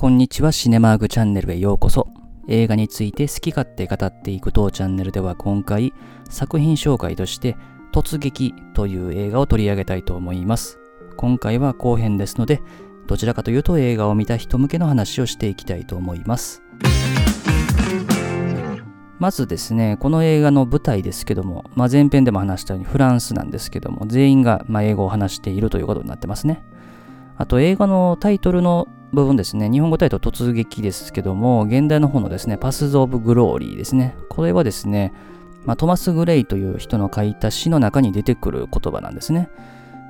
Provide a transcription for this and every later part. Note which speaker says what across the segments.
Speaker 1: こんにちは。シネマーグチャンネルへようこそ。映画について好き勝手語っていく当チャンネルでは今回作品紹介として突撃という映画を取り上げたいと思います。今回は後編ですのでどちらかというと映画を見た人向けの話をしていきたいと思います。まずですね、この映画の舞台ですけども、まあ、前編でも話したようにフランスなんですけども、全員がま英語を話しているということになってますね。あと映画のタイトルの部分ですね、日本語タイトル突撃ですけども、現代の方のですね、パスズ・オブ・グローリーですね。これはですね、まあ、トマス・グレイという人の書いた詩の中に出てくる言葉なんですね。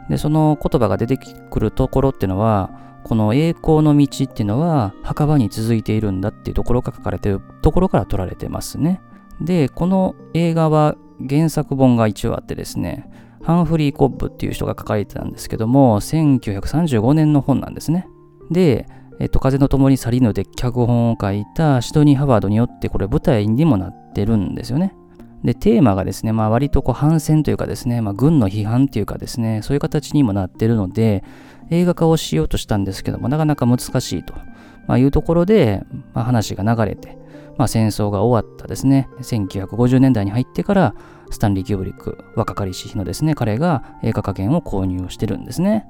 Speaker 1: で、その言葉が出てくるところっていうのは、この栄光の道っていうのは墓場に続いているんだっていうところが書かれてるところから取られてますね。で、この映画は原作本が一応あってですね、ハンフリー・コッブっていう人が書かれてたんですけども、1935年の本なんですね。で、えっと、風の共に去りぬで脚本を書いたシドニー・ハワードによってこれ舞台にもなってるんですよね。で、テーマがですね、まあ割とこう反戦というかですね、まあ軍の批判というかですね、そういう形にもなってるので、映画化をしようとしたんですけども、なかなか難しいと、まあ、いうところで、まあ、話が流れて、まあ、戦争が終わったですね、1950年代に入ってから、スタンリー・キューブリック、若かりし日のですね、彼が映画化権を購入をしてるんですね。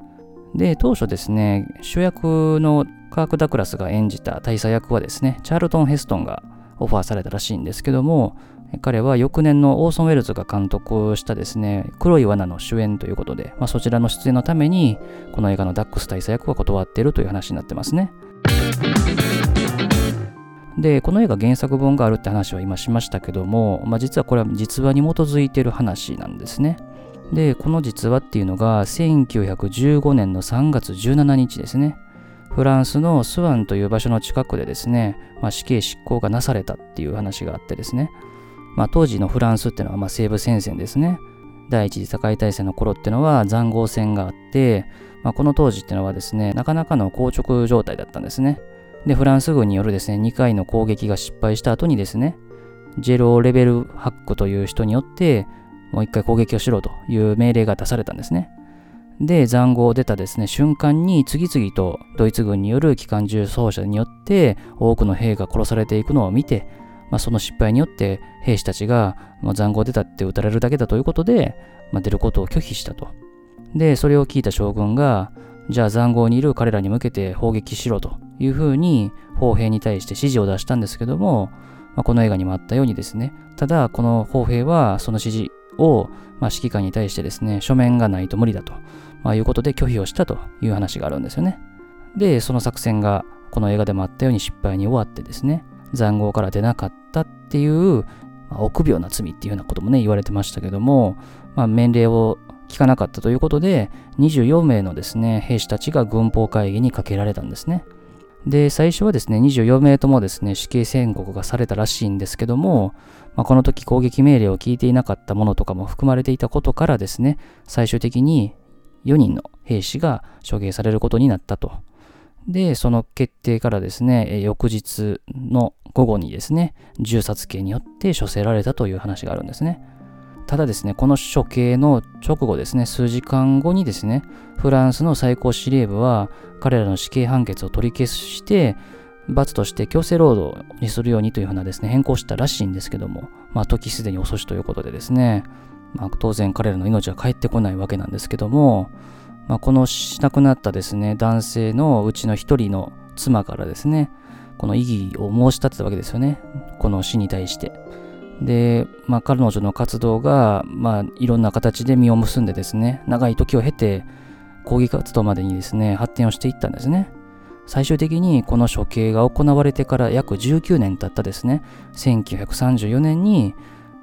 Speaker 1: で、当初ですね、主役のカーク・ダクラスが演じた大佐役はですね、チャールトン・ヘストンがオファーされたらしいんですけども、彼は翌年のオーソン・ウェルズが監督したですね、黒い罠の主演ということで、まあ、そちらの出演のために、この映画のダックス大佐役は断っているという話になってますね。で、この映画原作本があるって話は今しましたけども、まあ、実はこれは実話に基づいている話なんですね。で、この実話っていうのが1915年の3月17日ですね。フランスのスワンという場所の近くでですね、まあ、死刑執行がなされたっていう話があってですね、まあ、当時のフランスっていうのはま西部戦線ですね。第一次世界大戦の頃っていうのは塹壕戦があって、まあ、この当時っていうのはですね、なかなかの硬直状態だったんですね。で、フランス軍によるですね、2回の攻撃が失敗した後にですね、ジェロー・レベルハックという人によって、もう一回攻撃をしろという命令が出されたんですね。で、塹壕を出たですね、瞬間に次々とドイツ軍による機関銃操作によって多くの兵が殺されていくのを見て、まあ、その失敗によって兵士たちが、まあ、塹壕出たって撃たれるだけだということで、まあ、出ることを拒否したと。で、それを聞いた将軍が、じゃあ塹壕にいる彼らに向けて砲撃しろというふうに砲兵に対して指示を出したんですけども、まあ、この映画にもあったようにですね、ただこの砲兵はその指示を、まあ、指揮官に対してですね、書面がないと無理だと、まあ、いうことで拒否をしたという話があるんですよね。で、その作戦がこの映画でもあったように失敗に終わってですね、塹壕から出なかったっていう、まあ、臆病な罪っていうようなこともね、言われてましたけども、まあ、命令を聞かなかったということで、24名のですね、兵士たちが軍法会議にかけられたんですね。で、最初はですね、24名ともですね、死刑宣告がされたらしいんですけども、まあ、この時攻撃命令を聞いていなかったものとかも含まれていたことからですね、最終的に4人の兵士が処刑されることになったと。で、その決定からですね、翌日の午後にですね、銃殺刑によって処せられたという話があるんですね。ただですね、この処刑の直後ですね、数時間後にですね、フランスの最高司令部は彼らの死刑判決を取り消して、罰として強制労働にするようにというふうなですね、変更したらしいんですけども、まあ時すでに遅しということでですね、まあ当然彼らの命は返ってこないわけなんですけども、まあ、この亡くなったですね、男性のうちの一人の妻からですね、この異議を申し立てたわけですよね。この死に対して。で、まあ、彼女の活動が、まあ、いろんな形で実を結んでですね、長い時を経て、抗議活動までにですね、発展をしていったんですね。最終的にこの処刑が行われてから約19年経ったですね、1934年に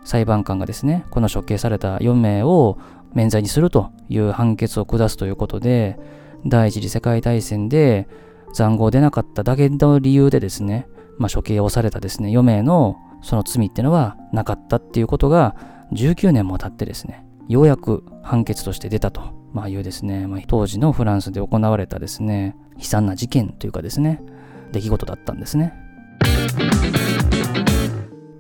Speaker 1: 裁判官がですね、この処刑された4名を免罪にするという判決を下すということで、第一次世界大戦で残壕出なかっただけの理由でですね、まあ、処刑をされたですね、4名のその罪っていうのはなかったっていうことが19年も経ってですね、ようやく判決として出たと、まあ、いうですね、まあ、当時のフランスで行われたですね、悲惨な事件というかですね、出来事だったんですね。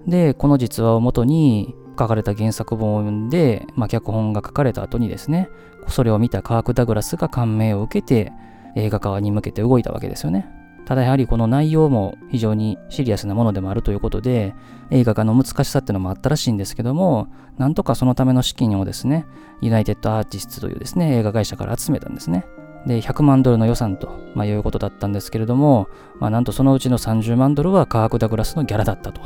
Speaker 1: で、この実話をもとに、書かれた原作本を読んで、まあ、脚本が書かれた後にですね、それを見たカーク・ダグラスが感銘を受けて映画化に向けて動いたわけですよね。ただやはりこの内容も非常にシリアスなものでもあるということで、映画化の難しさっていうのもあったらしいんですけども、なんとかそのための資金をですね、ユナイテッドアーティストというですね、映画会社から集めたんですね。で、100万ドルの予算と、まあ、いうことだったんですけれども、まあ、なんとそのうちの30万ドルはカーク・ダグラスのギャラだったと、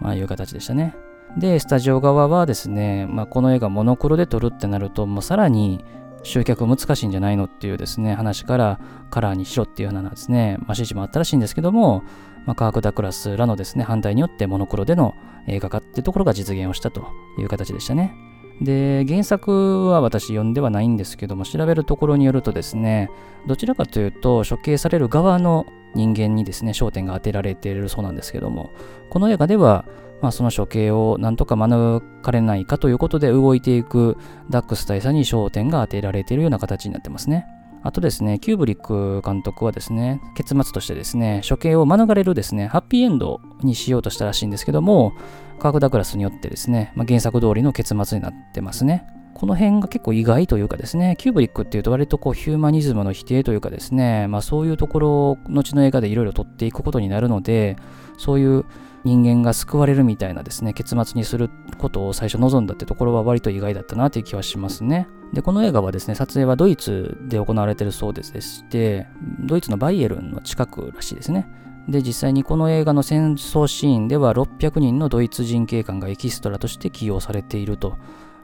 Speaker 1: まあ、いう形でしたね。で、スタジオ側はですね、まあ、この映画モノクロで撮るってなると、もうさらに集客難しいんじゃないのっていうですね、話からカラーにしろっていうようなですね、まあ、指示もあったらしいんですけども、まあ、カーク・ダクラスらのですね、反対によってモノクロでの映画化っていうところが実現をしたという形でしたね。で、原作は私読んではないんですけども、調べるところによるとですね、どちらかというと、処刑される側の人間にですね、焦点が当てられているそうなんですけども、この映画では、まあ、その処刑をなんとか免れないかということで動いていくダックス大佐に焦点が当てられているような形になってますね。あとですね、キューブリック監督はですね、結末としてですね、処刑を免れるですね、ハッピーエンドにしようとしたらしいんですけども、カーク・ダグラスによってですね、まあ、原作通りの結末になってますね。この辺が結構意外というかですね、キューブリックっていうと割とこうヒューマニズムの否定というかですね、まあそういうところを後の映画でいろいろ撮っていくことになるので、そういう人間が救われるみたいなですね、結末にすることを最初望んだってところは割と意外だったなっていう気はしますね。で、この映画はですね、撮影はドイツで行われているそうでして、ドイツのバイエルンの近くらしいですね。で、実際にこの映画の戦争シーンでは600人のドイツ人警官がエキストラとして起用されていると。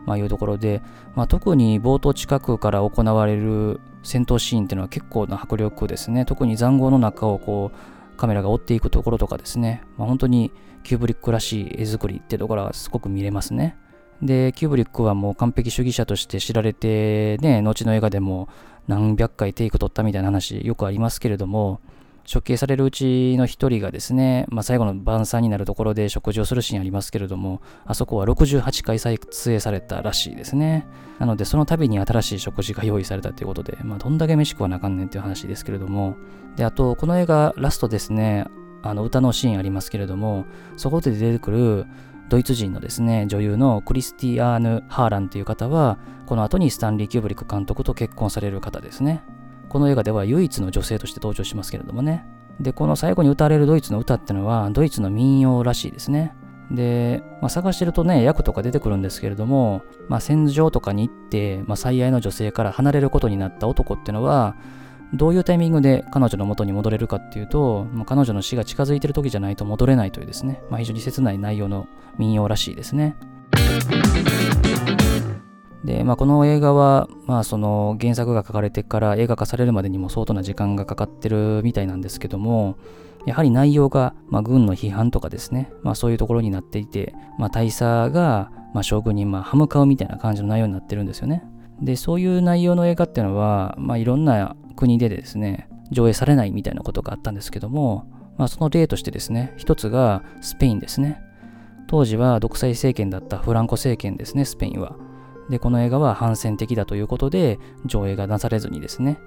Speaker 1: まあ、いうところで、まあ、特に冒頭近くから行われる戦闘シーンっていうのは結構な迫力ですね。特に塹壕の中をこうカメラが追っていくところとかですね、まあ、本当にキューブリックらしい絵作りってところがすごく見れますね。で、キューブリックはもう完璧主義者として知られて、ね、後の映画でも何百回テイク取ったみたいな話よくありますけれども、処刑されるうちの一人がですね、まあ、最後の晩餐になるところで食事をするシーンありますけれども、あそこは68回撮影されたらしいですね。なので、その度に新しい食事が用意されたということで、まあ、どんだけ飯食わなあかんねんっていう話ですけれども、で、あと、この映画、ラストですね、あの歌のシーンありますけれども、そこで出てくるドイツ人のですね、女優のクリスティアーヌ・ハーランという方は、この後にスタンリー・キューブリック監督と結婚される方ですね。この映画では唯一の女性として登場しますけれどもね。で、この最後に歌われるドイツの歌ってのは、ドイツの民謡らしいですね。で、まあ、探してるとね、役とか出てくるんですけれども、まあ、戦場とかに行って、まあ、最愛の女性から離れることになった男っていうのは、どういうタイミングで彼女の元に戻れるかっていうと、もう彼女の死が近づいてる時じゃないと戻れないというですね、まあ、非常に切ない内容の民謡らしいですね。で、まあ、この映画は、まあ、その原作が書かれてから映画化されるまでにも相当な時間がかかってるみたいなんですけども、やはり内容が、まあ、軍の批判とかですね、まあ、そういうところになっていて、まあ、大佐が、まあ、将軍に、まあ、歯向かうみたいな感じの内容になってるんですよね。で、そういう内容の映画っていうのは、まあ、いろんな国でですね、上映されないみたいなことがあったんですけども、まあ、その例としてですね、一つがスペインですね。当時は独裁政権だったフランコ政権ですね、スペインは。で、この映画は反戦的だということで、上映がなされずにですね、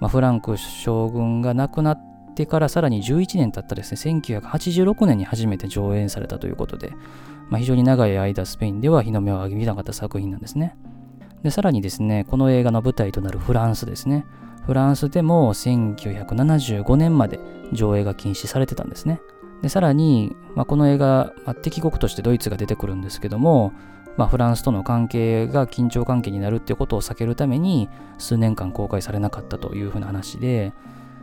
Speaker 1: まあ、フランク将軍が亡くなってからさらに11年経ったですね、1986年に初めて上演されたということで、まあ、非常に長い間スペインでは日の目を浴びなかった作品なんですね。で、さらにですね、この映画の舞台となるフランスですね。フランスでも1975年まで上映が禁止されてたんですね。で、さらに、まあ、この映画、まあ、敵国としてドイツが出てくるんですけども、まあ、フランスとの関係が緊張関係になるっていうことを避けるために数年間公開されなかったというふうな話で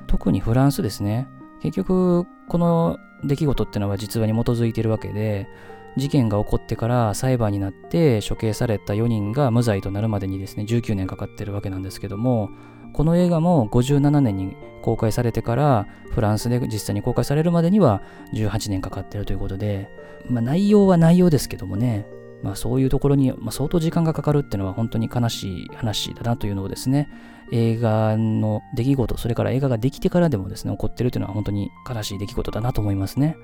Speaker 1: 特にフランスですね。結局この出来事っていうのは実話に基づいているわけで事件が起こってから裁判になって処刑された4人が無罪となるまでにですね19年かかってるわけなんですけどもこの映画も57年に公開されてからフランスで実際に公開されるまでには18年かかってるということで、まあ、内容は内容ですけどもね。まあ、そういうところに、まあ、相当時間がかかるっていうのは本当に悲しい話だなというのをですね、映画の出来事、それから映画ができてからでもですね、起こってるというのは本当に悲しい出来事だなと思いますね。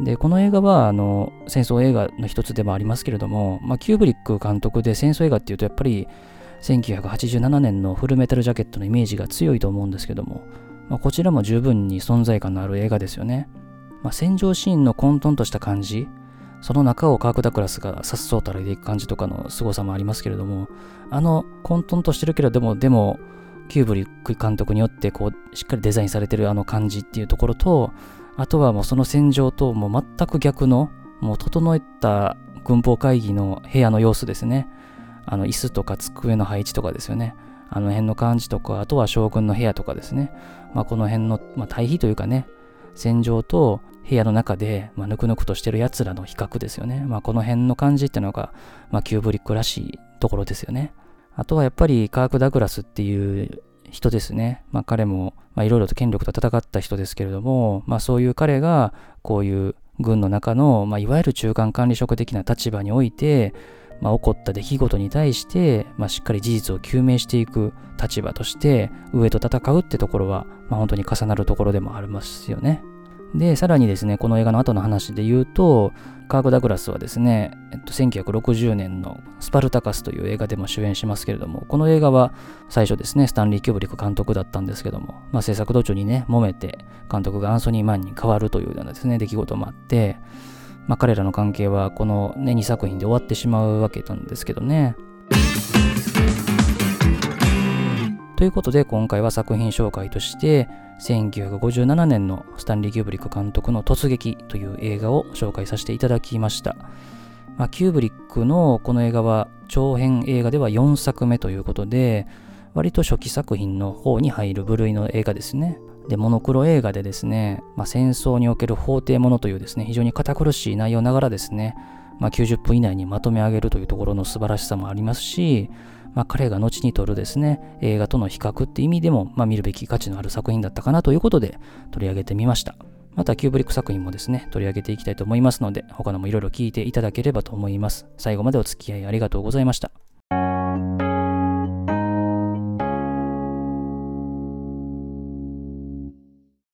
Speaker 1: で、この映画は、あの、戦争映画の一つでもありますけれども、まあ、キューブリック監督で戦争映画っていうと、やっぱり、1987年のフルメタルジャケットのイメージが強いと思うんですけども、まあ、こちらも十分に存在感のある映画ですよね。まあ、戦場シーンの混沌とした感じ、その中をカーク・ダクラスがさっそうと歩いていく感じとかの凄さもありますけれども、あの混沌としてるけれども、でもキューブリック監督によってこうしっかりデザインされてるあの感じっていうところとあとはもうその戦場ともう全く逆のもう整えた軍法会議の部屋の様子ですね。あの椅子とか机の配置とかですよね。あの辺の感じとかあとは将軍の部屋とかですね、まあ、この辺の、まあ、対比というかね戦場と部屋の中で、まあ、ぬくぬくとしてる奴らの比較ですよね。まあ、この辺の感じっていうのが、まあ、キューブリックらしいところですよね。あとはやっぱりカーク・ダグラスっていう人ですね。まあ、彼もいろいろと権力と戦った人ですけれども、まあ、そういう彼がこういう軍の中の、まあ、いわゆる中間管理職的な立場において、まあ、起こった出来事に対して、まあ、しっかり事実を究明していく立場として上と戦うってところは、まあ、本当に重なるところでもありますよね。で、さらにですね、この映画の後の話で言うと、カーク・ダグラスはですね、えっと、1960年のスパルタカスという映画でも主演しますけれども、この映画は最初ですね、スタンリー・キューブリック監督だったんですけども、まあ、制作途中にね、揉めて、監督がアンソニー・マンに変わるというようなですね、出来事もあって、まあ、彼らの関係はこの、ね、2作品で終わってしまうわけなんですけどね。ということで今回は作品紹介として1957年のスタンリー・キューブリック監督の突撃という映画を紹介させていただきました。まあ、キューブリックのこの映画は長編映画では4作目ということで割と初期作品の方に入る部類の映画ですね。で、モノクロ映画でですね、まあ、戦争における法廷ものというですね、非常に堅苦しい内容ながらですね、まあ、90分以内にまとめ上げるというところの素晴らしさもありますし、まあ、彼が後に撮るですね、映画との比較って意味でも、まあ、見るべき価値のある作品だったかなということで取り上げてみました。またキューブリック作品もですね、取り上げていきたいと思いますので、他のもいろいろ聞いていただければと思います。最後までお付き合いありがとうございました。